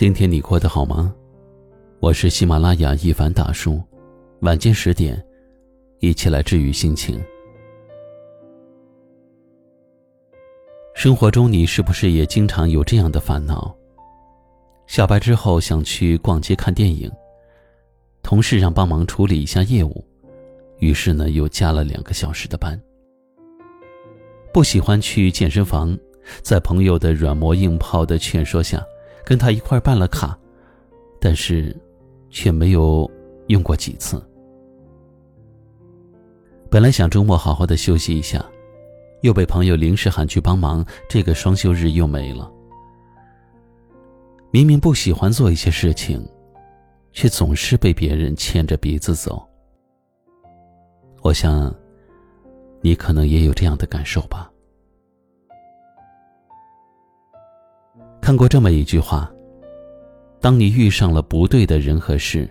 今天你过得好吗？我是喜马拉雅一凡大叔，晚间十点，一起来治愈心情。生活中，你是不是也经常有这样的烦恼？下班之后想去逛街看电影，同事让帮忙处理一下业务，于是呢又加了两个小时的班。不喜欢去健身房，在朋友的软磨硬泡的劝说下。跟他一块办了卡，但是却没有用过几次。本来想周末好好的休息一下，又被朋友临时喊去帮忙，这个双休日又没了。明明不喜欢做一些事情，却总是被别人牵着鼻子走。我想，你可能也有这样的感受吧。看过这么一句话：，当你遇上了不对的人和事，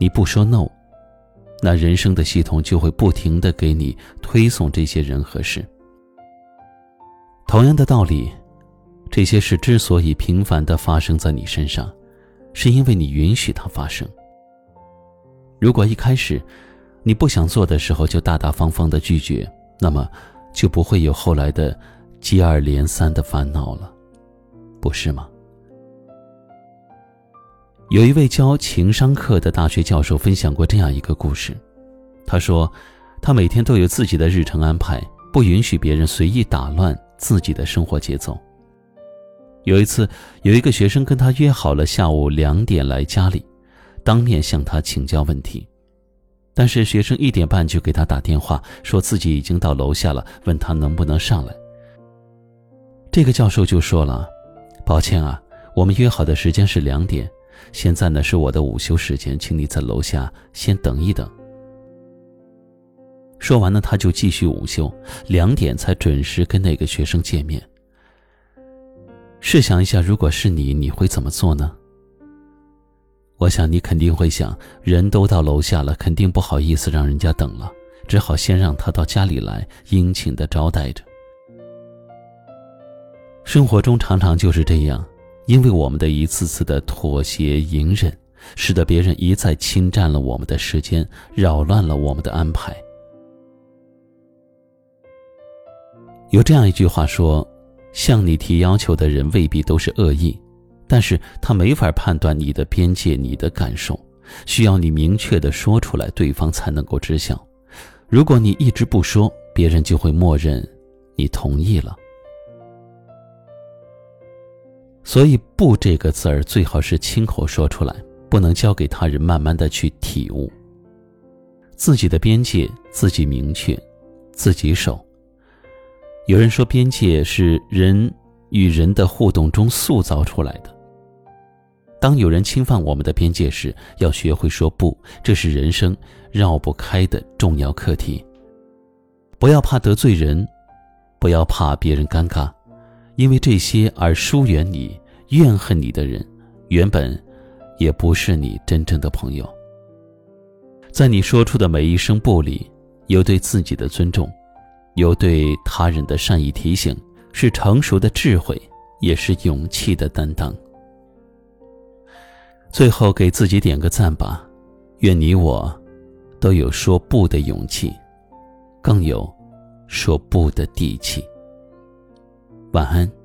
你不说 no，那人生的系统就会不停的给你推送这些人和事。同样的道理，这些事之所以频繁的发生在你身上，是因为你允许它发生。如果一开始你不想做的时候就大大方方的拒绝，那么就不会有后来的接二连三的烦恼了。不是吗？有一位教情商课的大学教授分享过这样一个故事。他说，他每天都有自己的日程安排，不允许别人随意打乱自己的生活节奏。有一次，有一个学生跟他约好了下午两点来家里，当面向他请教问题，但是学生一点半就给他打电话，说自己已经到楼下了，问他能不能上来。这个教授就说了。抱歉啊，我们约好的时间是两点，现在呢是我的午休时间，请你在楼下先等一等。说完呢，他就继续午休，两点才准时跟那个学生见面。试想一下，如果是你，你会怎么做呢？我想你肯定会想，人都到楼下了，肯定不好意思让人家等了，只好先让他到家里来，殷勤的招待着。生活中常常就是这样，因为我们的一次次的妥协隐忍，使得别人一再侵占了我们的时间，扰乱了我们的安排。有这样一句话说：“向你提要求的人未必都是恶意，但是他没法判断你的边界、你的感受，需要你明确的说出来，对方才能够知晓。如果你一直不说，别人就会默认你同意了。”所以，“不”这个字儿最好是亲口说出来，不能交给他人慢慢的去体悟。自己的边界自己明确，自己守。有人说，边界是人与人的互动中塑造出来的。当有人侵犯我们的边界时，要学会说不，这是人生绕不开的重要课题。不要怕得罪人，不要怕别人尴尬。因为这些而疏远你、怨恨你的人，原本也不是你真正的朋友。在你说出的每一声不里，有对自己的尊重，有对他人的善意提醒，是成熟的智慧，也是勇气的担当。最后给自己点个赞吧，愿你我都有说不的勇气，更有说不的底气。晚安。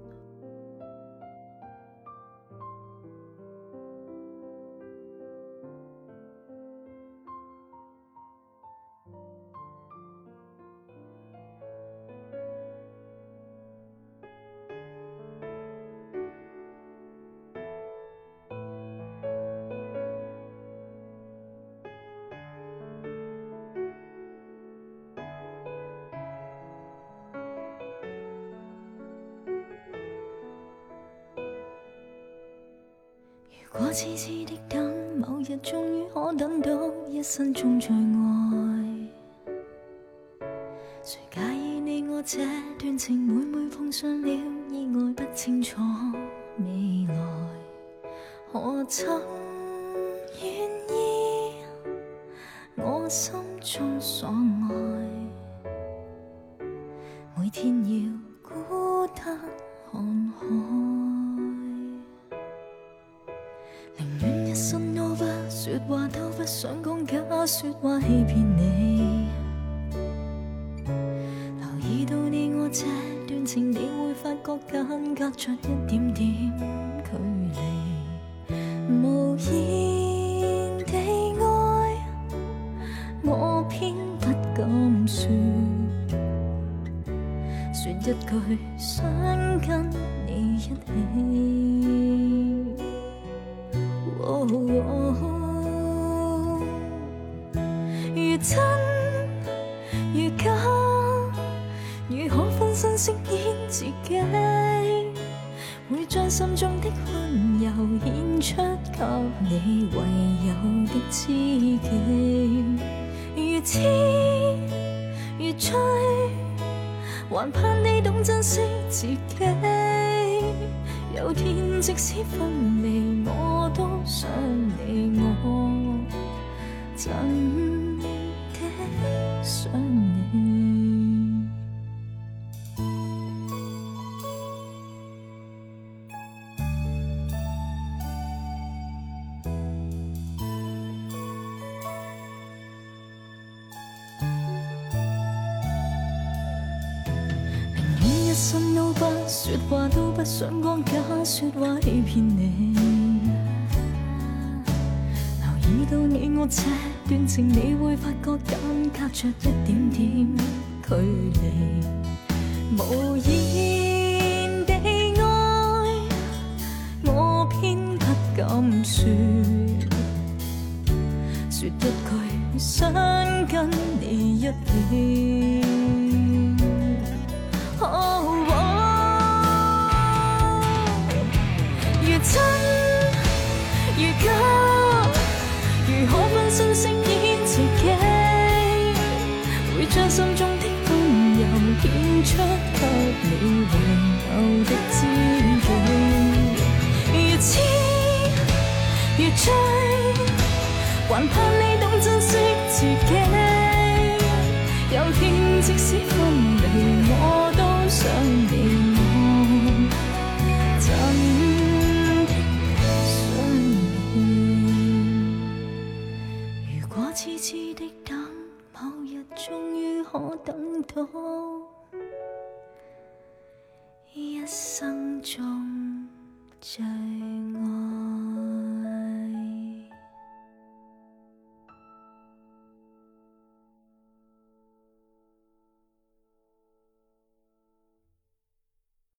如果痴痴的等，某日终于可等到一生中最爱。谁介意你我这段情，每每碰上了意外，不清楚未来，何曾愿意我心中所爱，每天要孤单看海。话都不想讲，假说话欺骗你。留意到你我这段情，你会发觉间隔着一点点距离，无言。地爱，我偏不敢说，说一句想跟你一起。真如假，如可分身饰演自己，会将心中的温柔献出给你唯有的知己。如痴如醉，还盼你懂珍惜自己。有天即使分离，我都想你，我真想你。宁愿一生都不说话，都不想讲假说话欺骗你。留意到你我这段情，你会发觉间隔着一点点距离。无言地爱，我偏不敢说，说一句想跟你一起。出给你